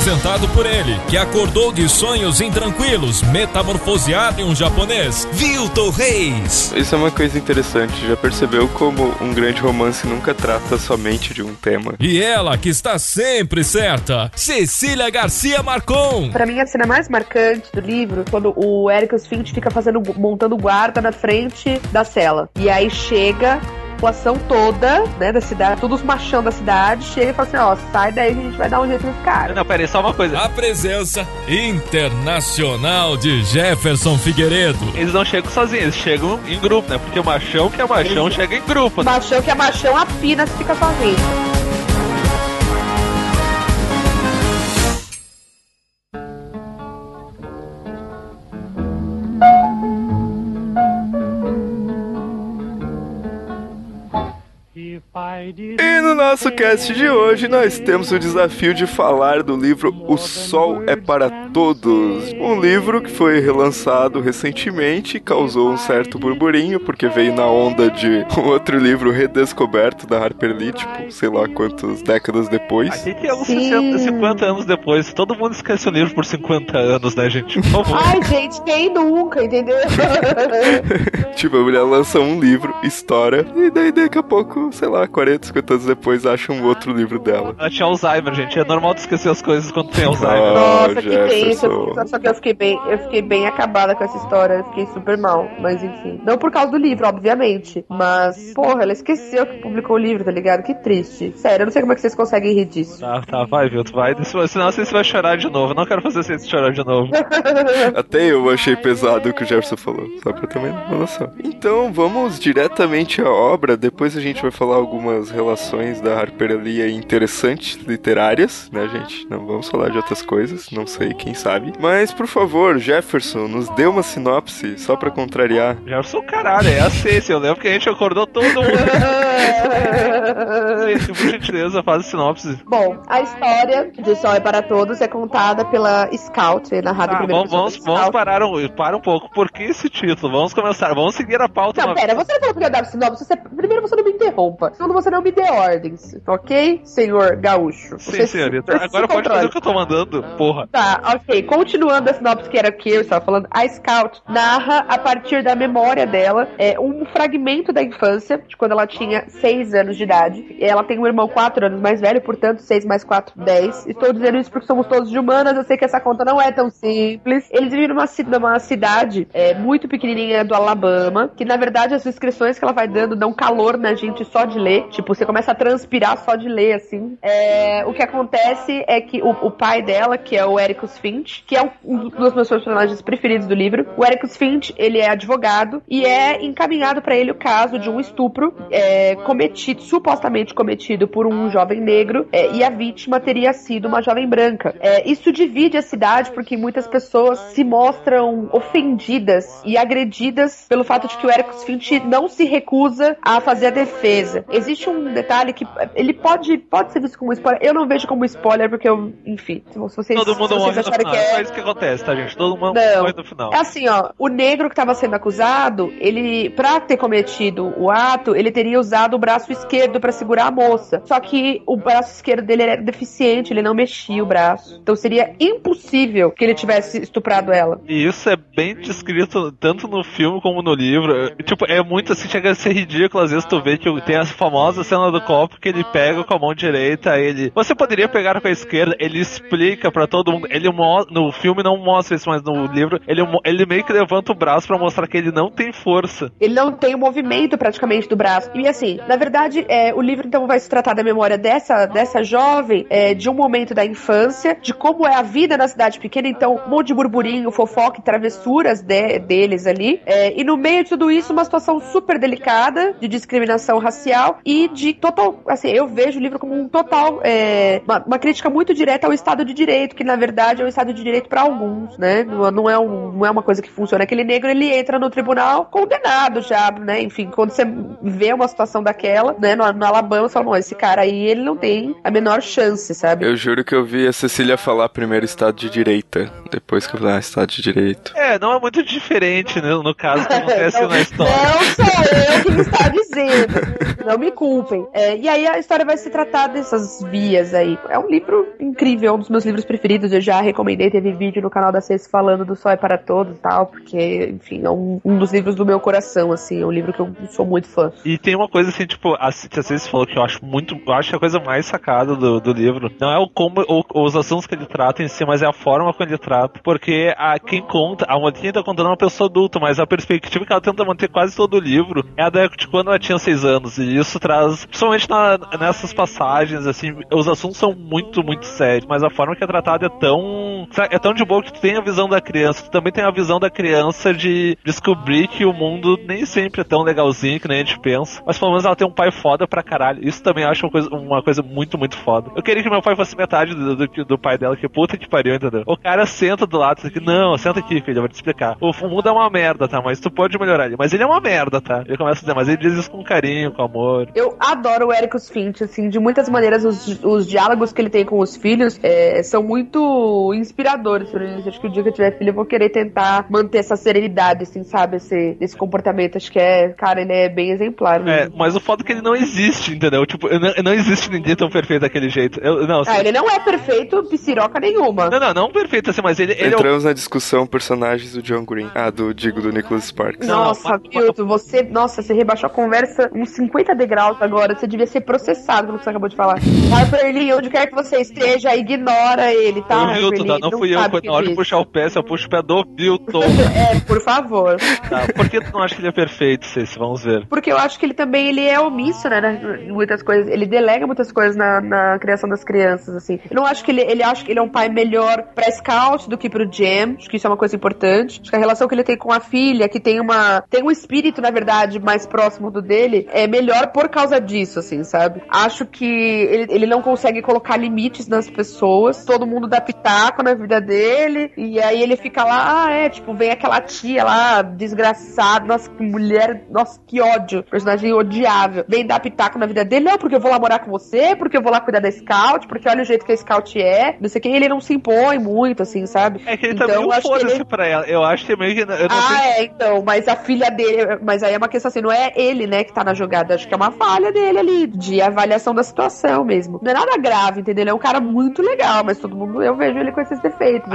Apresentado por ele, que acordou de sonhos intranquilos, metamorfoseado em um japonês, Vilton Reis. Isso é uma coisa interessante. Já percebeu como um grande romance nunca trata somente de um tema? E ela, que está sempre certa, Cecília Garcia Marcon. Pra mim, a cena mais marcante do livro, quando o Ericus Finch fica fazendo, montando guarda na frente da cela. E aí chega população toda, né, da cidade, todos os machão da cidade, chega e fala assim, ó, sai daí que a gente vai dar um jeito nesse cara. Não, peraí, só uma coisa. A presença internacional de Jefferson Figueiredo. Eles não chegam sozinhos, eles chegam em grupo, né? Porque o machão que é machão eles... chega em grupo. Né? Machão que é machão, a pina se fica sozinho. Nosso cast de hoje nós temos o desafio de falar do livro O Sol é para Todos, um livro que foi relançado recentemente e causou um certo burburinho porque veio na onda de um outro livro redescoberto da Harper Lee, tipo, sei lá quantas décadas depois. A gente é uns 60, 50 anos depois, todo mundo esquece o livro por 50 anos, né, gente? Por favor. Ai, gente, quem nunca, entendeu? tipo, a mulher lança um livro, história, e daí daqui a pouco, sei lá, 40, 50 anos depois acha um outro livro dela. Ela tinha Alzheimer, gente. É normal de esquecer as coisas quando tem Alzheimer. Nossa, que tenso. Só que eu fiquei bem, eu fiquei bem acabada com essa história. Eu fiquei super mal. Mas enfim. Não por causa do livro, obviamente. Mas, porra, ela esqueceu que publicou o livro, tá ligado? Que triste. Sério, eu não sei como é que vocês conseguem rir disso. Tá, tá, vai, Vilto, vai. Senão você vai chorar de novo. Eu não quero fazer você chorar de novo. Até eu achei pesado o que o Jefferson falou. Só pra ter uma noção. Então, vamos diretamente à obra. Depois a gente vai falar algumas relações da Harper Lee interessantes, literárias, né, gente? Não vamos falar de outras coisas, não sei, quem sabe. Mas, por favor, Jefferson, nos dê uma sinopse, só pra contrariar. Jefferson, caralho, é a Ceci, eu lembro que a gente acordou todo mundo. por gentileza, faz a sinopse. Bom, a história de Sol é para Todos é contada pela Scout, narrada ah, primeiro vamos, vamos, vamos parar um, para um pouco. Por que esse título? Vamos começar, vamos seguir a pauta. Não, pera, você não falou que ia dar sinopse. Você, primeiro você não me interrompa. Segundo, você não me dê ordens, ok, senhor gaúcho? Sim, você, senhorita. Você Agora pode fazer o que eu tô mandando, porra. Tá, ok. Continuando a sinopse que era o que eu estava falando, a Scout narra a partir da memória dela é, um fragmento da infância, de quando ela tinha 6 anos de idade. Ela tem um irmão 4 anos mais velho, portanto, 6 mais 4, 10. Estou dizendo isso porque somos todos de humanas, eu sei que essa conta não é tão simples. Eles vivem numa, numa cidade é, muito pequenininha do Alabama, que na verdade as descrições que ela vai dando dão calor na gente só de ler. Tipo, você começa a transpirar só de ler, assim. É, o que acontece é que o, o, pai dela, que é o Ericus Finch, que é um dos meus personagens preferidos do livro, o Ericus Finch, ele é advogado e é encaminhado para ele o caso de um estupro é, cometido, supostamente cometido por um jovem negro é, e a vítima teria sido uma jovem branca. É, isso divide a cidade porque muitas pessoas se mostram ofendidas e agredidas pelo fato de que o Ericus Finch não se recusa a fazer a defesa. Existe um detalhe que ele pode, pode ser visto como spoiler. Eu não vejo como spoiler, porque eu, enfim, se vocês, Todo mundo se vocês acharem que é... é isso que acontece, tá, gente? Todo mundo não. morre no final. É assim, ó, o negro que estava sendo acusado, ele, pra ter cometido o ato, ele teria usado o braço esquerdo para segurar a moça. Só que o braço esquerdo dele era deficiente, ele não mexia o braço. Então seria impossível que ele tivesse estuprado ela. E isso é bem descrito tanto no filme como no livro. Tipo, é muito assim, chega a ser ridículo. Às vezes tu vê que tem essa famosa cena do copo que ele pega com a mão direita, ele. Você poderia pegar com a esquerda, ele explica para todo mundo. Ele no filme não mostra isso, mas no livro ele, ele meio que levanta o braço para mostrar que ele não tem força. Ele não tem o movimento praticamente do braço. E assim, na verdade, é, o livro então vai se tratar da memória dessa, dessa jovem, é, de um momento da infância, de como é a vida na cidade pequena, então, um monte de burburinho, fofoca e travessuras de, deles ali. É, e no meio de tudo isso, uma situação super delicada de discriminação racial e de total assim, eu vejo o livro como um total, é, uma, uma crítica muito direta ao Estado de Direito, que na verdade é um Estado de Direito para alguns, né? Não, não, é um, não é uma coisa que funciona. Aquele negro, ele entra no tribunal condenado já, né? Enfim, quando você vê uma situação daquela, né, no, no Alabama, você fala, bom, esse cara aí, ele não tem a menor chance, sabe? Eu juro que eu vi a Cecília falar primeiro Estado de Direita, depois que eu falei, ah, Estado de Direito. É, não é muito diferente, né, no caso que acontece não, na história. Não sou eu que está dizendo. Não me culpem. É, e aí a história vai se tratar dessas vias aí. É um livro incrível, é um dos meus livros preferidos. Eu já recomendei, teve vídeo no canal da Ceci falando do Sol é para Todos e tal, porque, enfim, é um, um, dos livros do meu coração, assim. É um livro que eu sou muito fã. E tem uma coisa assim, tipo, a Ceci falou que eu acho muito. Eu acho que a coisa mais sacada do, do livro não é o como o, os assuntos que ele trata em si, mas é a forma como ele trata. Porque a, quem conta, a Motinha tá contando uma pessoa adulta, mas a perspectiva que ela tenta manter quase todo o livro é a da de quando ela tinha seis anos. E isso traz, principalmente na, nessas passagens, assim, os assuntos são muito, muito sérios, mas a forma que é tratada é tão. É tão de boa que tu tem a visão da criança, tu também tem a visão da criança de descobrir que o mundo nem sempre é tão legalzinho que nem a gente pensa. Mas pelo menos ela tem um pai foda pra caralho. Isso também acho uma coisa, uma coisa muito, muito foda. Eu queria que meu pai fosse metade do, do, do pai dela, que puta que pariu, entendeu? O cara senta do lado diz: Não, senta aqui, filho, eu vou te explicar. O, mundo é uma merda, tá? Mas tu pode melhorar ele. Mas ele é uma merda, tá? Ele começa a dizer, mas ele diz isso com carinho, com amor. Eu adoro o Ericus Finch, assim, de muitas maneiras os, os diálogos que ele tem com os filhos é, são muito inspiradores pra mim. Acho que o dia que eu tiver filho eu vou querer tentar manter essa serenidade, assim, sabe? Esse, esse comportamento. Acho que é, cara, ele é bem exemplar. Mesmo. É, mas o foda é que ele não existe, entendeu? Tipo, não, não existe ninguém tão perfeito daquele jeito. Eu, não, assim, ah, ele não é perfeito, psiroca nenhuma. Não, não, não perfeito assim, mas ele. ele Entramos é o... na discussão personagens do John Green. Ah, do Digo, do Nicholas Sparks. Nossa, Milton, você. Nossa, você rebaixou a conversa uns 50 degraus agora. Você devia ser processado pelo que você acabou de falar. Harper Lee, onde quer que você esteja, ignora ele, tá? O Milton? Não, não fui eu. Na hora de puxar o pé, se eu puxo o pé do Milton. é, por favor. Tá, por que tu não acha que ele é perfeito, Ceci? Vamos ver. Porque eu acho que ele também ele é omisso, né? Muitas coisas. Ele delega muitas coisas na, na criação das crianças, assim. Eu não acho que ele, ele acha que ele é um pai melhor pra Scout do que pro Jam. Acho que isso é uma coisa importante. Acho que a relação que ele tem com a filha, que tem uma. tem um espírito, na verdade, mais próximo do dele, é melhor por causa disso, assim, sabe? Acho que ele, ele não consegue colocar limites nas pessoas. Todo mundo dá pitaco na vida dele. E aí ele fica lá, ah, é, tipo, vem aquela tia lá, desgraçada, nossa, que mulher, nossa, que ódio. Personagem odiável. Vem dar pitaco na vida dele, não, porque eu vou lá morar com você, porque eu vou lá cuidar da Scout, porque olha o jeito que a Scout é, não sei o que, ele não se impõe muito, assim, sabe? É que ele então, também foda-se ele... pra ela. Eu acho que meio que. ah, sei... é, então, mas a filha dele, mas aí é uma questão assim, não é ele, né, que tá na jogada, acho que é uma falha dele ali, de avaliação da situação mesmo. Não é nada grave, entendeu? Ele é um cara muito legal, mas todo mundo, eu vejo ele com esses defeitos.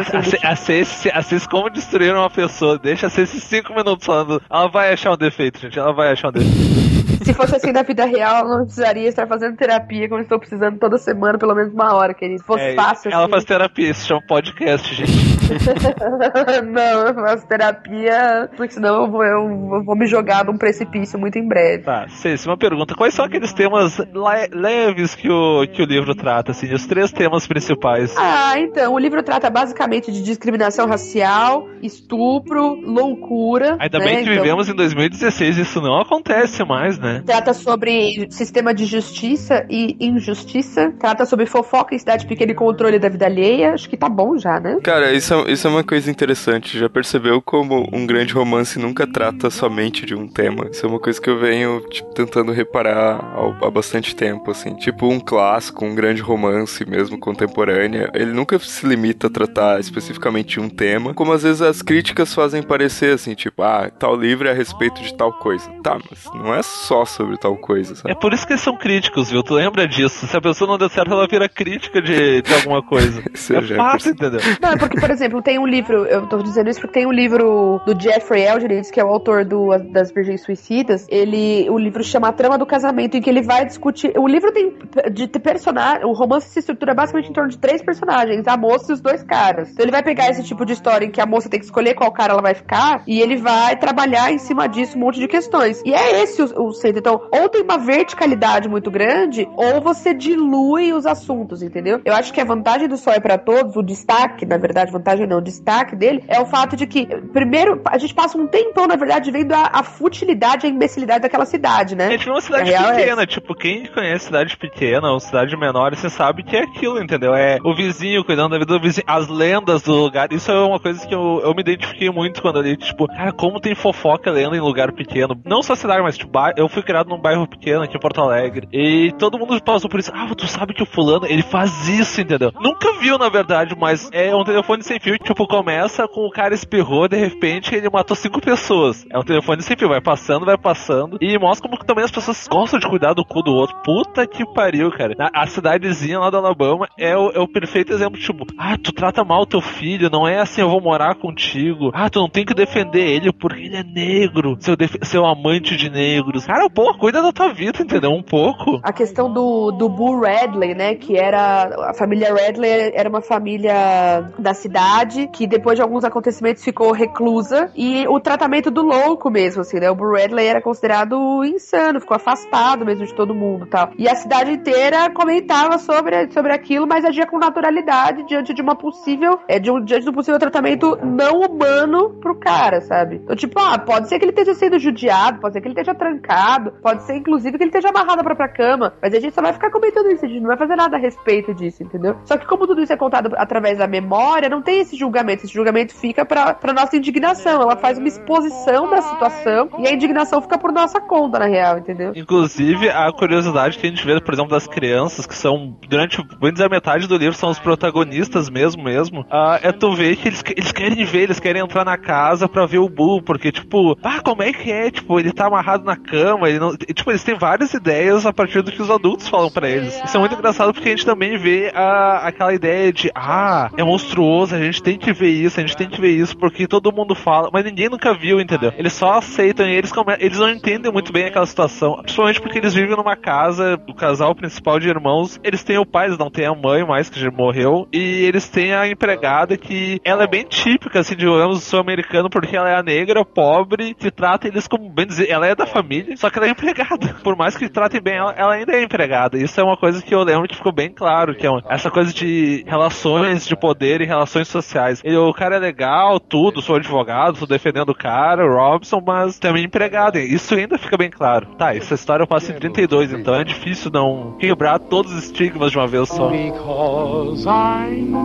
Assim, como destruir uma pessoa, deixa esses cinco minutos falando, ela vai achar um defeito, gente, ela vai achar um defeito. Se fosse assim na vida real, eu não precisaria estar fazendo terapia como estou precisando toda semana, pelo menos uma hora, querido. Se fosse é, fácil Ela assim... faz terapia, isso chama podcast, gente. não, eu faço terapia, porque senão eu vou, eu vou me jogar num precipício muito em breve. Tá, Ceci, uma pergunta. Quais são aqueles temas le leves que o, que o livro trata, assim, os três temas principais? Ah, então, o livro trata basicamente de discriminação racial, estupro, loucura. Ainda né? bem que então... vivemos em 2016, isso não acontece mais, né? Trata sobre sistema de justiça e injustiça. Trata sobre fofoca em cidade pequena e controle da vida alheia. Acho que tá bom já, né? Cara, isso é, isso é uma coisa interessante. Já percebeu como um grande romance nunca trata somente de um tema? Isso é uma coisa que eu venho tipo, tentando reparar há, há bastante tempo, assim. Tipo um clássico, um grande romance mesmo contemporâneo. Ele nunca se limita a tratar especificamente de um tema, como às vezes as críticas fazem parecer assim, tipo, ah, tal livro é a respeito de tal coisa. Tá, mas não é só sobre tal coisa, sabe? É por isso que eles são críticos, viu? Tu lembra disso? Se a pessoa não deu certo, ela vira crítica de, de alguma coisa. é, fácil, entendeu? Não, é porque, por exemplo, tem um livro, eu tô dizendo isso porque tem um livro do Jeffrey Eldridge, que é o autor do, das Virgens Suicidas. Ele, o livro chama A Trama do Casamento, em que ele vai discutir. O livro tem de personagem. O romance se estrutura basicamente em torno de três personagens: a moça e os dois caras. Então ele vai pegar esse tipo de história em que a moça tem que escolher qual cara ela vai ficar, e ele vai trabalhar em cima disso um monte de questões. E é esse o, o 100%. Então, ou tem uma verticalidade muito grande, ou você dilui os assuntos, entendeu? Eu acho que a vantagem do Sol é para Todos, o destaque, na verdade, vantagem não, o destaque dele, é o fato de que, primeiro, a gente passa um tempão, na verdade, vendo a, a futilidade e a imbecilidade daquela cidade, né? É tipo uma cidade é pequena, tipo, quem conhece cidade pequena ou cidade menor, você sabe que é aquilo, entendeu? É o vizinho cuidando da vida do vizinho, as lendas do lugar. Isso é uma coisa que eu, eu me identifiquei muito quando eu li, tipo, cara, como tem fofoca lendo em lugar pequeno. Não só cidade, mas tipo, eu fui criado num bairro pequeno aqui em Porto Alegre. E todo mundo passou por isso. Ah, tu sabe que o fulano, ele faz isso, entendeu? Nunca viu, na verdade, mas é um telefone sem fio. Tipo, começa com o cara espirrou, de repente ele matou cinco pessoas. É um telefone sem fio, vai passando, vai passando. E mostra como que também as pessoas gostam de cuidar do cu do outro. Puta que pariu, cara. A, cidadezinha lá do Alabama é o, é o perfeito exemplo, tipo, ah, tu trata mal teu filho, não é assim, eu vou morar contigo. Ah, tu não tem que defender ele porque ele é negro, seu, def- seu amante de negros. Cara, pô, cuida da tua vida, entendeu? Um pouco. A questão do, do Bull Radley, né? Que era. A família Radley era uma família da cidade que depois de alguns acontecimentos ficou reclusa. E o tratamento do louco mesmo, assim, né? O Bull Radley era considerado insano, ficou afastado mesmo de todo mundo tal. E a cidade inteira comentava sobre, sobre aquilo, mas agia com naturalidade diante de uma possível. É, de um, diante do possível tratamento não humano pro cara, sabe? Então, tipo, ah, pode ser que ele esteja sendo judiado, pode ser que ele esteja trancado, pode ser, inclusive, que ele esteja amarrado à própria cama. Mas a gente só vai ficar comentando isso, a gente não vai fazer nada a respeito disso, entendeu? Só que como tudo isso é contado através da memória, não tem esse julgamento. Esse julgamento fica pra, pra nossa indignação. Ela faz uma exposição da situação e a indignação fica por nossa conta, na real, entendeu? Inclusive, a curiosidade que a gente vê, por exemplo, das crianças, que são, durante bem dizer, a metade do livro, são os protagonistas mesmo, mesmo, ah, é tu ver que eles, eles querem ver, eles querem entrar na casa pra ver o Bull, porque, tipo, ah, como é que é? Tipo, ele tá amarrado na cama, ele não... Tipo, eles têm várias ideias a partir do que os adultos falam pra eles. Isso é muito engraçado porque a gente também vê a, aquela ideia de, ah, é monstruoso, a gente tem que ver isso, a gente tem que ver isso, porque todo mundo fala, mas ninguém nunca viu, entendeu? Eles só aceitam e eles, eles não entendem muito bem aquela situação, principalmente porque eles vivem numa casa, o casal principal de irmãos, eles têm o pai, eles não têm a mãe mais, que já morreu, e eles têm a empregada que ela é bem típica, assim, digamos, sul-americano, porque ela é a negra, pobre, que trata eles como, bem dizer, ela é da família, só que ela é empregada. Por mais que tratem bem ela, ela ainda é empregada. Isso é uma coisa que eu lembro que ficou bem claro, que é uma- essa coisa de relações de poder e relações sociais. Ele, o cara é legal, tudo, sou advogado, tô defendendo o cara, o Robson, mas também empregado. Isso ainda fica bem claro. Tá, essa história passa em 32, então é difícil não quebrar todos os estigmas de uma vez só. Because I'm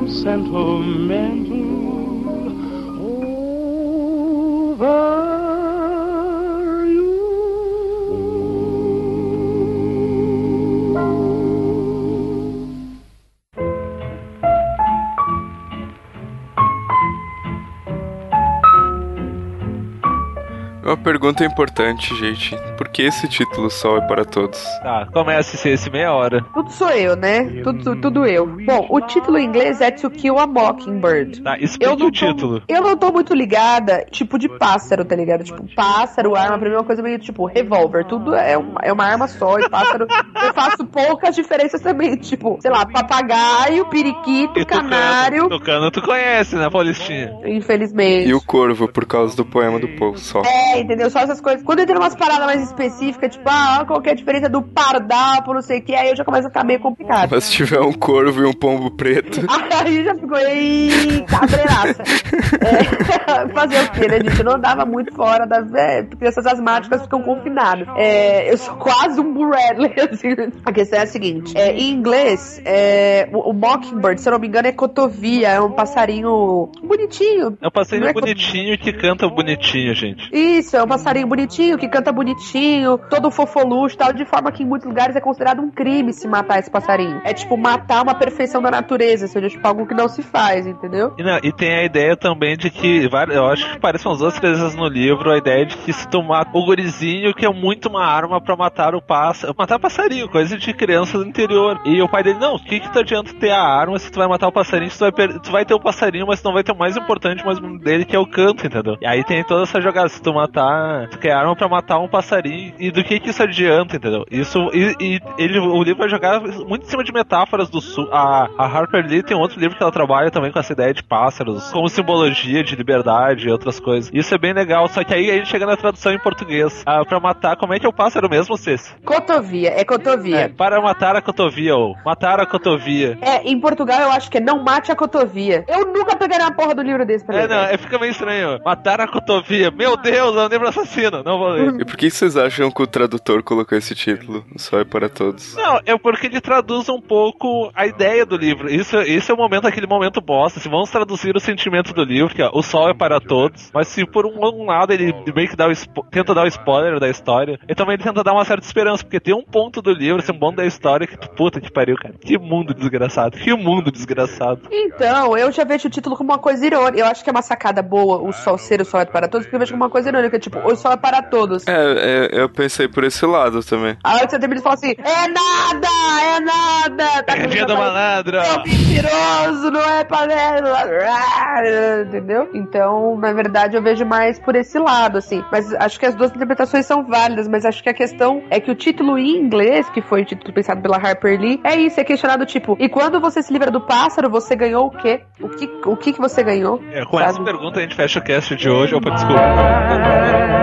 Uma pergunta importante, gente. Por que esse título Sol é para todos? Tá, começa esse, esse meia hora. Tudo sou eu, né? Tudo, tudo eu. Bom, o título em inglês é To Kill a Mockingbird. Tá, Eu não, o tô, título. eu não tô muito ligada, tipo de pássaro, tá ligado? Tipo, pássaro, arma, pra mim é uma coisa meio tipo revólver. Tudo é uma, é uma arma só e pássaro. eu faço poucas diferenças também. Tipo, sei lá, papagaio, periquito, E canário. tucano tu conhece, né, Paulistinha? Infelizmente. E o Corvo, por causa do poema do povo, só. É, entendeu? Só essas coisas. Quando entra umas paradas mais específicas, tipo, ah, qual que é a diferença do pardal por não sei o que, aí eu já começo a ficar meio complicado. Mas se tiver um corvo e um pombo preto, Aí já ficou, eita, cabreiraça. É, fazer o quê, né, gente? Eu não andava muito fora das. É, crianças asmáticas ficam confinadas. É, eu sou quase um Boo Radley, assim. A questão é a seguinte: é, em inglês, é, o, o Mockingbird, se eu não me engano, é cotovia, é um passarinho bonitinho. É um passarinho é bonitinho que canta bonitinho, gente. Isso, é um passarinho bonitinho, que canta bonitinho, todo fofolucho e tal, de forma que em muitos lugares é considerado um crime se matar esse passarinho. É tipo matar uma perfeição da natureza, ou seja, tipo algo que não se faz, entendeu? E, não, e tem a ideia também de que, eu acho que parece umas duas, três vezes no livro, a ideia de que se tu mata o gurizinho, que é muito uma arma pra matar o pássaro, matar passarinho, coisa de criança do interior. E o pai dele, não, o que que tu adianta ter a arma se tu vai matar o passarinho, se tu vai, tu vai ter o passarinho, mas não vai ter o mais importante, mas dele, que é o canto, entendeu? E aí tem toda essa jogada, se tu, ma- matar. Tu quer arma pra matar um passarinho. E do que que isso adianta, entendeu? Isso. E, e ele, o livro vai jogar muito em cima de metáforas do sul. A, a Harper Lee tem outro livro que ela trabalha também com essa ideia de pássaros, como simbologia de liberdade e outras coisas. Isso é bem legal, só que aí a gente chega na tradução em português. Ah, pra matar, como é que é o pássaro mesmo, Ceci? Cotovia, é cotovia. É, para matar a cotovia, ou matar a cotovia. É, em Portugal eu acho que é não mate a cotovia. Eu nunca pegaria uma porra do livro desse pra É, ler. não, é, fica meio estranho. Matar a cotovia. Meu Deus, é um livro assassino. Não vou ler. E por que vocês acham que o tradutor colocou esse título? Só é para todos. Não, é porque ele traduz um pouco a ideia do livro. Isso, esse é o momento, aquele momento bosta. Se vamos traduzir o sentimento do livro, que ó, o sol é para todos. Mas se por um, um lado ele meio que dá tenta dar o spoiler da história, e também ele tenta dar uma certa esperança, porque tem um ponto do livro, esse é um ponto da história que tu, puta que pariu, cara. Que mundo desgraçado, que mundo desgraçado. Então, eu já vejo o título como uma coisa irônica. Eu acho que é uma sacada boa o sol ser o sol é para todos, porque eu vejo como uma coisa irônica, tipo, o sol é para todos. É, é, eu pensei por esse lado também. A hora que você termina e fala assim, é nada, é nada. Tá É dia do malandro. É mentiroso, não é panela. Entendeu? Então, na verdade, eu vejo mais por esse lado, assim. Mas acho que as duas interpretações são válidas, mas acho que a questão é que o título em inglês, que foi o título pensado pela Harper Lee, é isso, é questionado tipo, e quando você se livra do pássaro, você ganhou o quê? O que, o que, que você ganhou? É, com essa Sabe? pergunta a gente fecha o cast de hoje. Opa, desculpa. Não, não, não,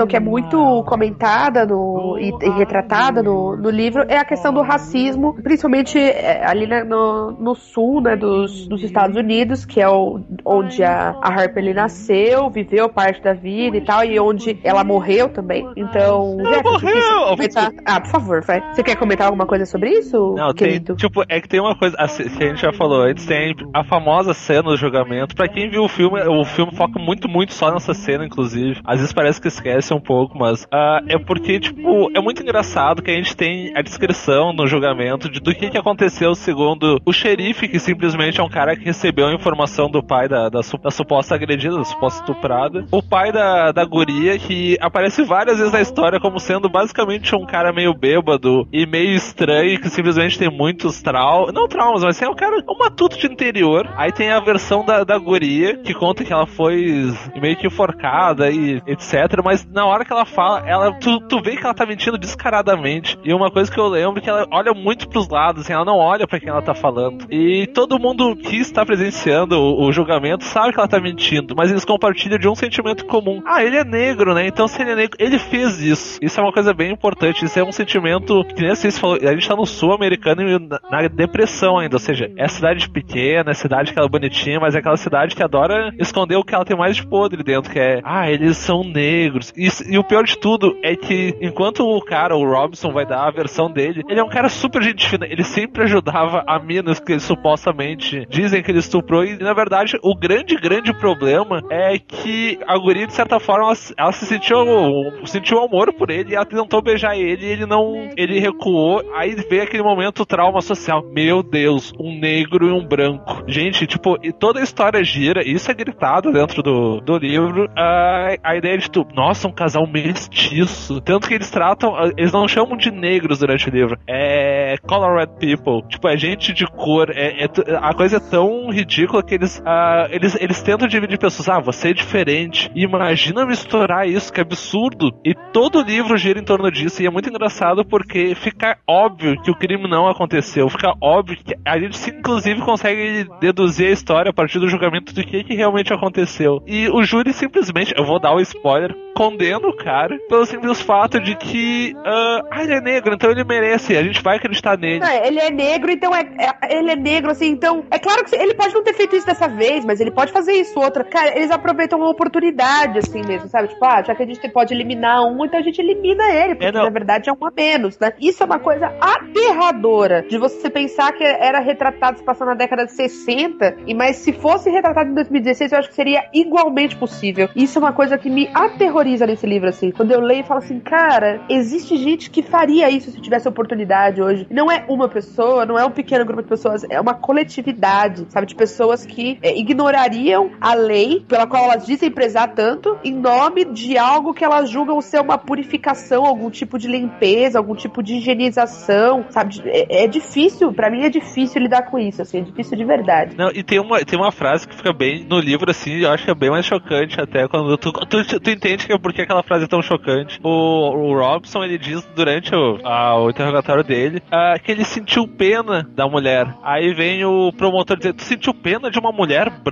questão que é muito comentada no, e, e retratada no, no livro é a questão do racismo, principalmente é, ali né, no, no sul né, dos, dos Estados Unidos, que é o, onde a, a Harper Lee nasceu, viveu parte da vida e tal, e onde ela morreu também. Então, Jeff, você quer morreu! comentar? Ah, por favor, vai. Você quer comentar alguma coisa sobre isso, Não, tem, querido? tipo, é que tem uma coisa, assim, que a gente já falou antes, tem a famosa cena do julgamento. Pra quem viu o filme, o filme foca muito, muito só nessa cena, inclusive. Às vezes parece que esquece um pouco, mas ah, é porque, tipo, é muito engraçado que a gente tem a descrição no julgamento de, do que, que aconteceu segundo o xerife, que simplesmente é um cara que recebeu a informação do pai da, da, su- da suposta agredida, da suposta estuprada. O pai da, da guria, que aparece várias vezes na história como sendo basicamente um cara meio bêbado e meio estranho, que simplesmente tem muitos traumas. Não traumas, mas é um cara, um matuto de interior. Aí tem a versão da, da guria, que conta que ela foi meio que enforcada e etc. Mas na hora que ela fala, ela, tu, tu vê que ela tá mentindo descaradamente. E uma coisa que eu lembro é que ela olha muito pros lados, assim, ela não olha pra quem ela tá falando. E todo mundo que está presenciando o, o julgamento sabe que ela tá mentindo, mas eles compartilham de um sentimento comum. Ah, ele é negro, né? Então se ele é negro, ele fez isso. Isso é uma coisa bem importante. Isso é um sentimento que nem assim, você falou, a gente tá no sul americano e na, na depressão ainda. Ou seja, é cidade pequena, é cidade que ela é bonitinha, mas é aquela cidade que adora esconder o que ela tem mais de podre dentro, que é, ah, eles são negros. E, e o pior de tudo é que enquanto o cara, o Robson, vai dar a versão dele, ele é um cara super gente fina. Ele sempre ajudava a minas que ele supostamente dizem que ele estuprou. E na verdade, o grande, grande problema é que a guria, de certa forma, ela, ela se sentiu, sentiu amor por ele e ela tentou beijar ele e ele não. Ele recuou. Aí veio aquele momento trauma social. Meu Deus, um negro e um branco. Gente, tipo, e toda a história gira, isso é gritado dentro do, do livro. A, a ideia de tu, nossa, um casal mestiço. Tanto que eles tratam, eles não chamam de negros durante o livro. É colored people. Tipo, é gente de cor. É, é a coisa é tão ridícula que eles, ah, eles, eles tentam dividir pessoas. Ah, você é diferente. Imagina misturar isso, que absurdo. E todo livro gira em torno disso. E é muito engraçado porque fica óbvio que o crime não aconteceu. Fica óbvio que a gente inclusive consegue deduzir a história a partir do julgamento do que, que realmente aconteceu. E o júri simplesmente, eu vou dar o spoiler, condena o cara pelo simples fato de que ah, ah, ele é negro, então ele merece. A gente vai acreditar nele. Não, ele é negro, então é, é- Ele é negro, assim, então. É claro que ele pode não ter feito isso dessa vez, mas ele pode fazer isso outra. Cara, eles aproveitam uma oportunidade, assim mesmo, sabe? Tipo, ah, já que a gente pode eliminar um, então a gente elimina ele, porque É, na verdade é um a menos, né? Isso é uma coisa aterradora de você pensar que era retratado se passando na década de 60, e mas se fosse retratado em 2016, eu acho que seria igualmente possível. Isso é uma coisa que me aterroriza nesse livro, assim. Quando eu leio e falo assim, cara, existe gente que faria isso se tivesse oportunidade hoje. Não é uma pessoa, não é um pequeno grupo de pessoas, é uma coletividade, sabe? De pessoas que é, ignoram ignorariam a lei pela qual elas dizem prezar tanto em nome de algo que elas julgam ser uma purificação, algum tipo de limpeza, algum tipo de higienização, sabe? É, é difícil, para mim é difícil lidar com isso, assim, é difícil de verdade. Não, e tem uma, tem uma frase que fica bem no livro, assim, eu acho que é bem mais chocante até quando tu, tu, tu entende que é porque aquela frase é tão chocante. O, o Robson, ele diz durante o, a, o interrogatório dele ah, que ele sentiu pena da mulher. Aí vem o promotor dizer, tu sentiu pena de uma mulher branca?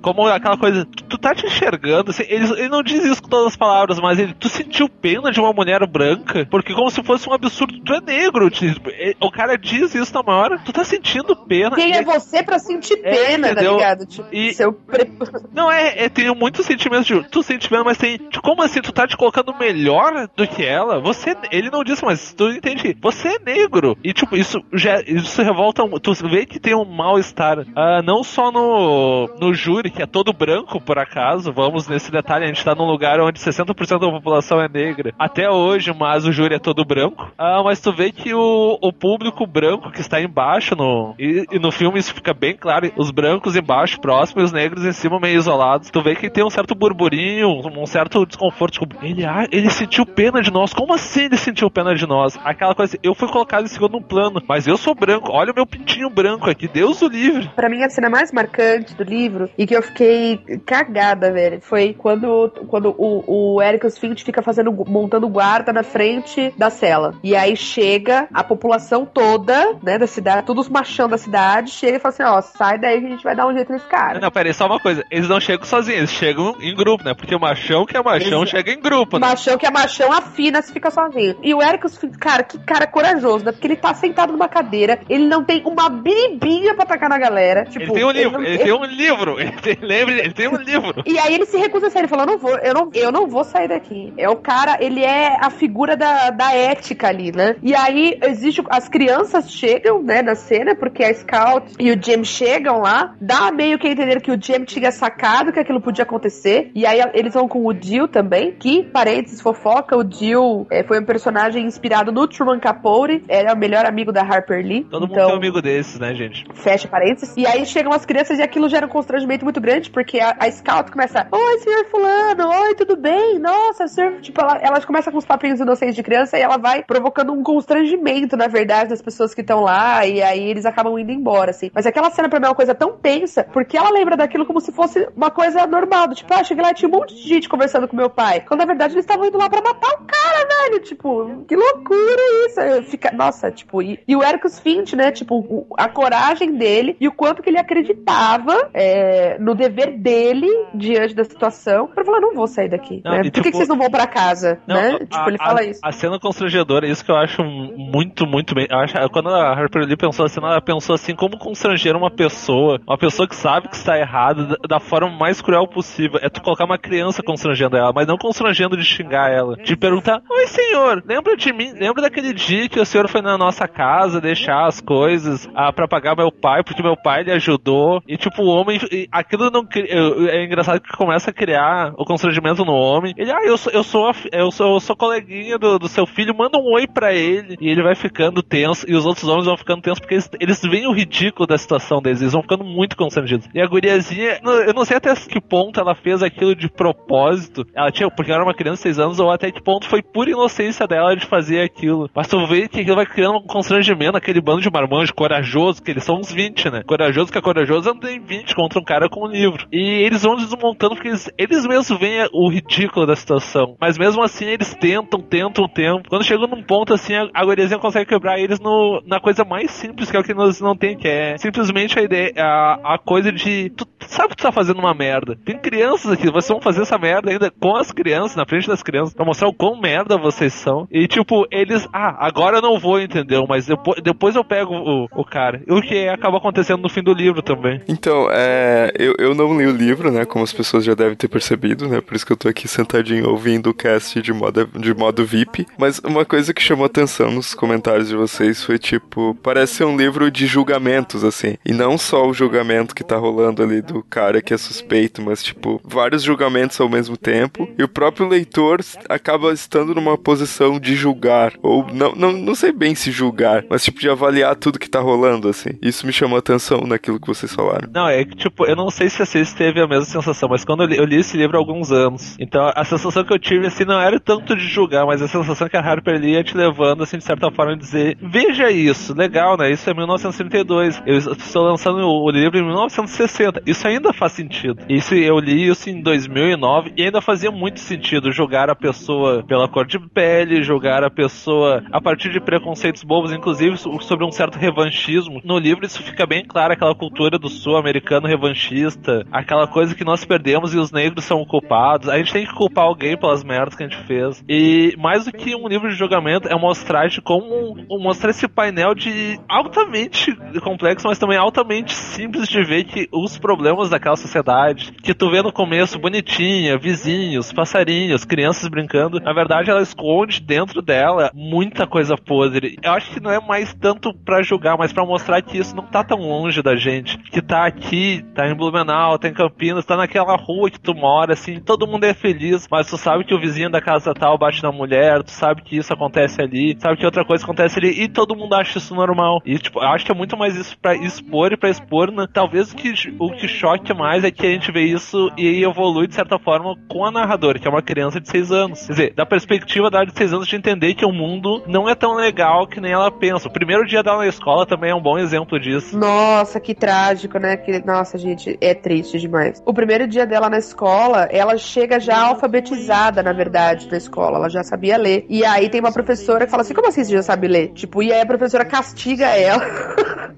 Como aquela coisa, tá te enxergando, assim, ele, ele não diz isso com todas as palavras, mas ele, tu sentiu pena de uma mulher branca? Porque como se fosse um absurdo, tu é negro, tipo, ele- o cara diz isso na hora, tu tá sentindo pena. Quem é você pra sentir É, pena, tá entendeu? ligado? Tipo, E- seu pre... Não, é, é tem muitos sentimentos de. Tu sente pena, mas tem. Como assim? Tu tá te colocando melhor do que ela? Você. Ele não disse, mas tu entende. Você é negro. E tipo, isso já. Isso revolta. Tu vê que tem um mal-estar. ah, não só no. No júri, que é todo branco, por acaso. Vamos nesse detalhe. A gente tá num lugar onde 60% da população é negra. Até hoje, mas o júri é todo branco. Ah, mas tu vê que o, o público branco que está embaixo no. E, e no filme isso fica bem claro. Os brancos embaixo, próximo, e os negros em cima, meio isolados. Tu vê que tem um certo burburinho, um certo desconforto. Tipo, ele, ah, ele sentiu pena de nós. Como assim ele sentiu pena de nós? Aquela coisa assim, eu fui colocado em segundo plano, mas eu sou branco. Olha o meu pintinho branco aqui. Deus o livre. Pra mim, a cena mais marcante do livro e que eu fiquei cagada, velho, foi quando, quando o, o Ericus Finch fica fazendo, montando guarda na frente da cela. E aí chega a população toda, né, da cidade, todos os machão da cidade, chega e fala assim: ó, sai daí que a gente vai dar um jeito nesse cara. Não, pera aí, só uma coisa. Eles não chegam sozinhos, eles chegam em grupo, né? Porque o machão que é machão Exa- chega em grupo, né? Machão que é machão, afina se fica sozinho. E o Ericus, Finch, cara, que cara corajoso, né? Porque ele tá sentado numa cadeira, ele não tem uma biribinha pra atacar na galera. Tipo, Ele tem um livro, não- ele tem um livro. Ele tem, lembre, ele tem um livro. E aí ele se recusa a sair, ele falou, não vou, eu não, eu não vou sair daqui. É o cara, ele é a figura da, da ética ali, né? E aí existe, as crianças chegam, né, na cena, porque a Scout e o Jim chegam lá, dá meio que a entender que o Jim tinha sacado que aquilo podia acontecer, e aí eles vão com o Jill também, que, parênteses, fofoca, o Jill é, foi um personagem inspirado no Truman Capote, era o melhor amigo da Harper Lee. Todo mundo então, tem um amigo desses, né, gente? fecha parênteses. E aí chegam as crianças e aquilo gera um constrangimento muito grande, porque a, a Scout começa, oi, senhor fulano, oi, tudo bem? Nossa, senhor... Tipo, ela, ela começa com os papinhos inocentes de criança e ela vai provocando um constrangimento, na verdade, das pessoas que estão lá, e aí eles acabam indo embora, assim. Mas aquela cena pra mim é uma coisa tão tensa, porque ela lembra daquilo como se fosse uma coisa normal, do tipo, ah, cheguei lá e tinha um monte de gente conversando com meu pai. Quando na verdade eles estavam indo lá pra matar o cara, velho. Tipo, que loucura isso. Fica, nossa, tipo, e, e o Ericus Finch, né? Tipo, a coragem dele e o quanto que ele acreditava é, no dever dele diante da situação pra falar, não vou sair daqui. Não, né? Por que, tipo- que vocês não vão pra casa? Não, né? a- Tipo, ele a- fala isso. A cena constrangedora, isso que eu acho muito, muito bem. Acho, quando a Harper Lee pensou assim, ela pensou assim, como constranger uma pessoa, uma pessoa que sabe que está errada, da, da forma mais cruel possível. É tu colocar uma criança constrangendo ela, mas não constrangendo de xingar ela. De perguntar, oi senhor, lembra de mim? Lembra daquele dia que o senhor foi na nossa casa deixar as coisas ah, para pagar meu pai, porque meu pai lhe ajudou. E tipo, o homem, aquilo não cri- é engraçado que começa a criar o constrangimento no homem. Ele, ah, eu sou, eu sou, a eu sou, eu sou coleguinha do, do seu filho, manda um oi pra ele. E ele vai ficando tenso, e os outros homens vão ficando tensos, porque eles, eles veem o ridículo da situação deles, eles vão ficando muito constrangidos. E a guriazinha, eu não sei até que ponto ela fez aquilo de propósito. Ela tinha, porque ela era uma criança de 6 anos, ou até que ponto foi pura inocência dela de fazer aquilo. Mas tu vê que aquilo vai criando um constrangimento, aquele bando de marmanjo corajoso, que eles são uns 20, né? Corajoso que é corajoso, não tem 20 contra um cara com um livro. E eles vão desmontando porque eles, eles mesmos veem o ridículo da situação. Mas mesmo assim, eles tentam, tentam, tentam. Quando chegam num ponto assim, a, a guriazinha consegue quebrar eles no, na coisa mais simples, que é o que nós não tem, que é simplesmente a ideia, a, a coisa de. Tu sabe que tu tá fazendo uma merda. Tem crianças aqui, vocês vão fazer essa merda ainda com as crianças, na frente das crianças, pra mostrar o quão merda vocês são. E tipo, eles, ah, agora eu não vou, entendeu? Mas depois, depois eu pego o, o cara. O que acaba acontecendo no fim do livro também. Então, é, eu, eu não li o livro, né? Como as pessoas já devem ter percebido, né? Por isso que eu tô aqui sentadinho ouvindo o cast de modo, de modo VIP. Mas uma coisa que chamou atenção nos comentários de vocês foi tipo, parece um livro de julgamentos, assim. E não só o julgamento que tá rolando ali do cara que é suspeito, mas tipo, vários julgamentos ao mesmo tempo. E o próprio leitor acaba estando numa posição de julgar. Ou não, não, não sei bem se julgar, mas tipo, de avaliar tudo que tá rolando, assim. Isso me chamou atenção naquilo que vocês falaram. Não, é que, tipo, eu não sei se vocês teve a mesma sensação, mas quando eu li, eu li esse livro há alguns anos. Então, a sensação que eu tive, assim, não era tanto de julgar, mas a sensação que a Harper lia te levando, assim, de certa forma, a dizer: Veja isso, legal, né? Isso é 1932. Eu estou lançando o livro em 1960. Isso ainda faz sentido. Isso eu li isso em 2009 e ainda fazia muito sentido julgar a pessoa pela cor de pele, julgar a pessoa a partir de preconceitos bobos, inclusive sobre um certo revanchismo. No livro isso fica bem claro, aquela cultura do sul-americano revanchista, aquela coisa que nós perdemos e os negros são culpados. A gente tem que culpar alguém pelas merdas que a gente fez. E mais do que um livro de julgamento, é mostrar de como mostrar esse painel de altamente complexo, mas também altamente simples de ver que os problemas daquela sociedade, que tu vê no começo bonitinha, vizinhos, passarinhos, crianças brincando, na verdade ela esconde dentro dela muita coisa podre. Eu acho que não é mais tanto para julgar, mas para mostrar que isso não tá tão longe da gente, que tá aqui, tá em Blumenau, tá em Campinas, tá naquela rua que tu mora, assim, todo mundo é feliz, mas tu sabe que o vizinho da casa tal bate na mulher, tu sabe que isso acontece ali, sabe que outra coisa acontece ali e todo mundo acha isso normal. E tipo, acho que é muito mais isso para expor e para expor, né? talvez o que, o que choque mais é que a gente vê isso e evolui de certa forma com a narradora, que é uma criança de 6 anos. Quer dizer, da perspectiva da de 6 anos de entender que o mundo não é tão legal que nem ela pensa. O primeiro dia dela na escola também é um bom exemplo disso. Nossa, que trágico, né? Que, nossa, gente, é triste demais. O primeiro dia dela na escola, ela chega já alfabetizada, na verdade, na escola. Ela já sabia ler. E aí tem uma professora que fala assim: como assim você já sabe ler? Tipo, e aí a professora castiga ela.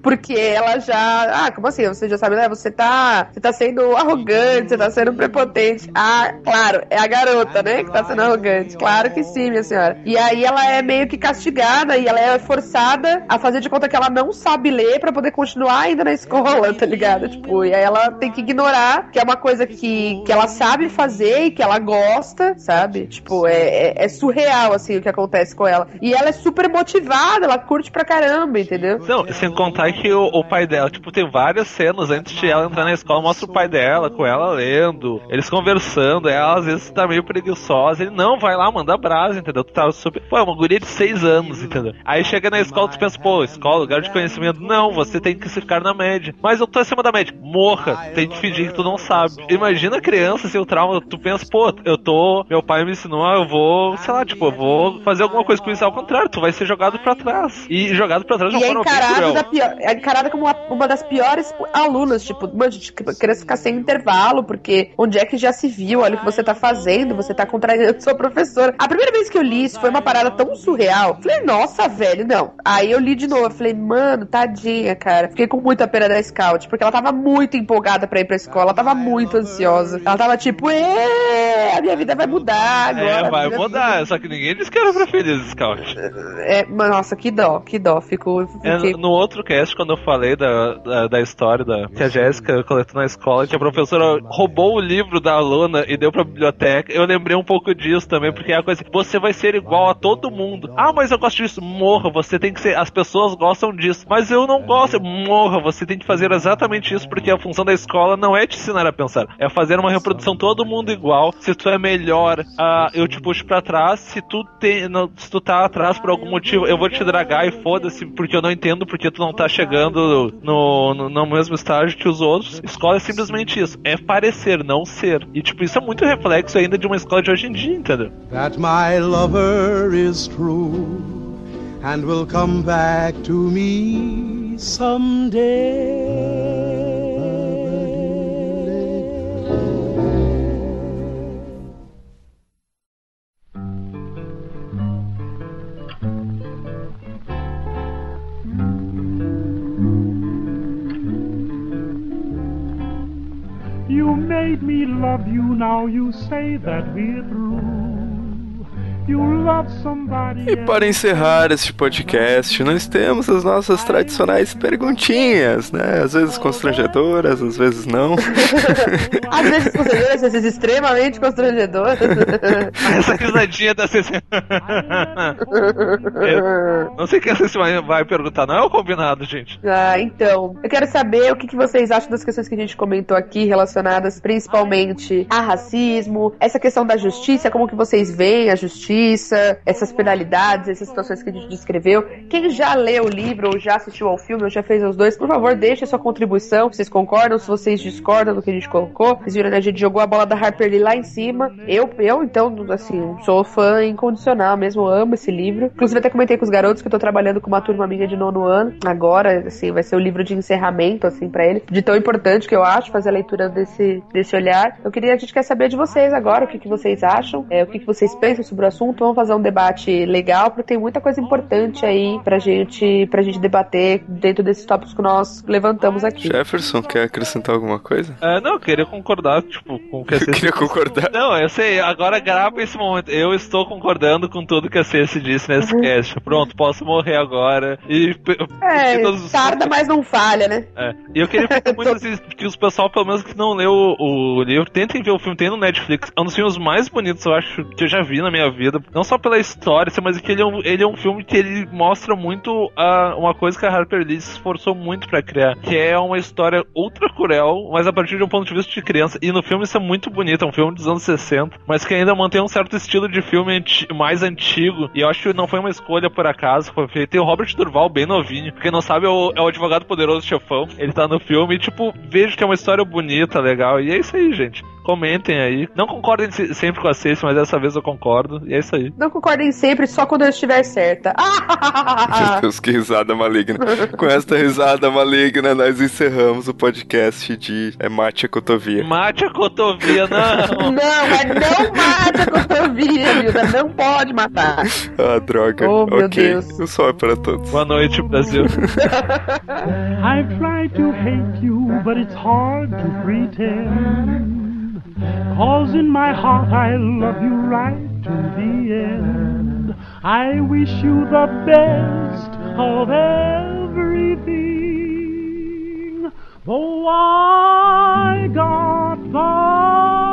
Porque ela já. Ah, como assim? Você já sabe, né? Você tá. Você tá sendo arrogante, você tá sendo prepotente. Ah, claro, é a garota, né? Que tá sendo arrogante. Claro que sim, minha senhora. E aí ela é meio que castigada e ela é forçada a fazer de conta que ela não sabe ler para poder continuar ainda na escola, tá ligado? Tipo, e aí ela tem que ignorar que é uma coisa que, que ela sabe fazer e que ela gosta, sabe? Tipo, é, é, é surreal, assim, o que acontece com ela. E ela é super motivada, ela curte pra caramba, entendeu? Não, sem contar que o, o pai dela, tipo, tem várias cenas antes de ela entrar na escola, mostra o pai dela com ela lendo, eles conversando, ela às vezes tá meio preguiçosa, ele não, vai lá, manda brasa, entendeu? Tu tá super. Pô, é uma guria de 6 anos, entendeu? Aí chega na escola, tu pensa, pô, escola, lugar de conhecimento. Não, você tem que ficar na média. Mas eu tô acima da média. Morra, tem que fingir que tu não sabe. Imagina a criança, seu trauma, tu pensa, pô, eu tô. Meu pai me ensinou, eu vou, sei lá, tipo, eu vou fazer alguma coisa com isso. Ao contrário, tu vai ser jogado pra trás. E jogado pra trás de uma é forma bem encarada, cruel. da pior, é encarada como uma, uma das piores alunas, tipo, mano, criança ficar sem intervalo, porque onde é que já se viu? Olha o que você tá fazendo, você tá contrariando sua professora. A primeira vez que eu li isso foi uma parada tão surreal. Falei, nossa, velho, não. Aí eu li de novo, falei, mano, tadinha, cara. Fiquei com muita pena da Scout, porque ela tava muito empolgada pra ir pra escola, ela tava muito ansiosa. Ela tava tipo, "Ê, a minha vida vai mudar agora. É, vai mudar, só que ninguém disse que era pra feliz, Scout. É, nossa, que dó, que dó. Fico, É, fiquei no outro cast, quando eu falei da, da, da história da, que a Jéssica coletou na escola, que a professora roubou o livro da aluna e deu pra biblioteca, eu lembrei um pouco disso também, porque é a coisa, você vai ser igual a todo mundo. Ah, mas eu gosto disso. Morra, você tem que ser. As pessoas gostam disso. Mas eu não gosto. Morra, você tem que fazer exatamente isso, porque a função da escola não é te ensinar a pensar, é fazer uma reprodução todo mundo igual. Se tu é melhor, ah, eu te puxo pra trás. Se tu, tem, se tu tá atrás por algum motivo, eu vou te dragar e foda-se, porque eu não entendo porque tu não tá chegando no, no, no mesmo estágio que os outros. Escola é simplesmente isso. É parecer, não ser. E, tipo, isso é muito reflexo ainda de uma escola de hoje em dia, entendeu? that my lover is true and will come back to me someday. Made me love you, now you say that we're through. E para encerrar este podcast, nós temos as nossas tradicionais perguntinhas, né? Às vezes constrangedoras, às vezes não. Às vezes constrangedoras, às vezes extremamente constrangedoras. Essa risadinha da CC. Eu não sei quem a CC vai, vai perguntar, não é o combinado, gente. Ah, então, eu quero saber o que, que vocês acham das questões que a gente comentou aqui, relacionadas principalmente a racismo, essa questão da justiça, como que vocês veem a justiça, essas penalidades, essas situações que a gente descreveu. Quem já leu o livro ou já assistiu ao filme ou já fez os dois, por favor, deixe a sua contribuição, vocês concordam, se vocês discordam do que a gente colocou. Vocês viram, né, a gente jogou a bola da Harper Lee lá em cima. Eu, eu então, assim, sou fã incondicional mesmo, amo esse livro. Inclusive, até comentei com os garotos que eu tô trabalhando com uma turma minha de nono ano. Agora, assim, vai ser o livro de encerramento, assim, para eles. De tão importante que eu acho fazer a leitura desse, desse olhar. Eu queria, a gente quer saber de vocês agora, o que, que vocês acham, é, o que, que vocês pensam sobre o assunto. Vamos fazer um debate legal, porque tem muita coisa importante aí pra gente, pra gente debater dentro desses tópicos que nós levantamos aqui. Jefferson, quer acrescentar alguma coisa? É, não, eu queria concordar, tipo, com o que a Eu Ceci queria concordar. Não, eu sei, agora grava esse momento. Eu estou concordando com tudo que a Ceci disse nesse cast. Pronto, posso morrer agora. E É, todos os- tarda, mas não falha, né? É. E eu queria pedir muito assim, que os pessoal, pelo menos que não leu o, o livro, tentem ver o filme, tem no Netflix. É um dos filmes mais bonitos, eu acho, que eu já vi na minha vida. Não só pela história, mas que ele é um, ele é um filme que ele mostra muito a, uma coisa que a Harper Lee se esforçou muito pra criar, que é uma história ultra cruel, mas a partir de um ponto de vista de criança. E no filme isso é muito bonito, é um filme dos anos 60, mas que ainda mantém um certo estilo de filme anti- mais antigo. E eu acho que não foi uma escolha por acaso, foi feito. Tem o Robert Durval bem novinho. Quem não sabe é o, é o advogado poderoso chefão. Ele tá no filme e, tipo, vejo que é uma história bonita, legal. E é isso aí, gente. Comentem aí. Não concordem se- sempre com a Ceci, mas dessa vez eu concordo. E é isso aí. Não concordem sempre, só quando eu estiver certa. Meu Deus, que risada maligna. Com esta risada maligna, nós encerramos o podcast de é, Mate a Cotovia. Mate a cotovia, não! Não, mas não mata a cotovia, Milda. Não pode matar. Ah, droga. Oh, meu ok. Deus. O sol é para todos. Boa noite, Brasil. I try to hate you, but it's hard to pretend. Cause in my heart I love you right to the end. I wish you the best of everything. Though I got the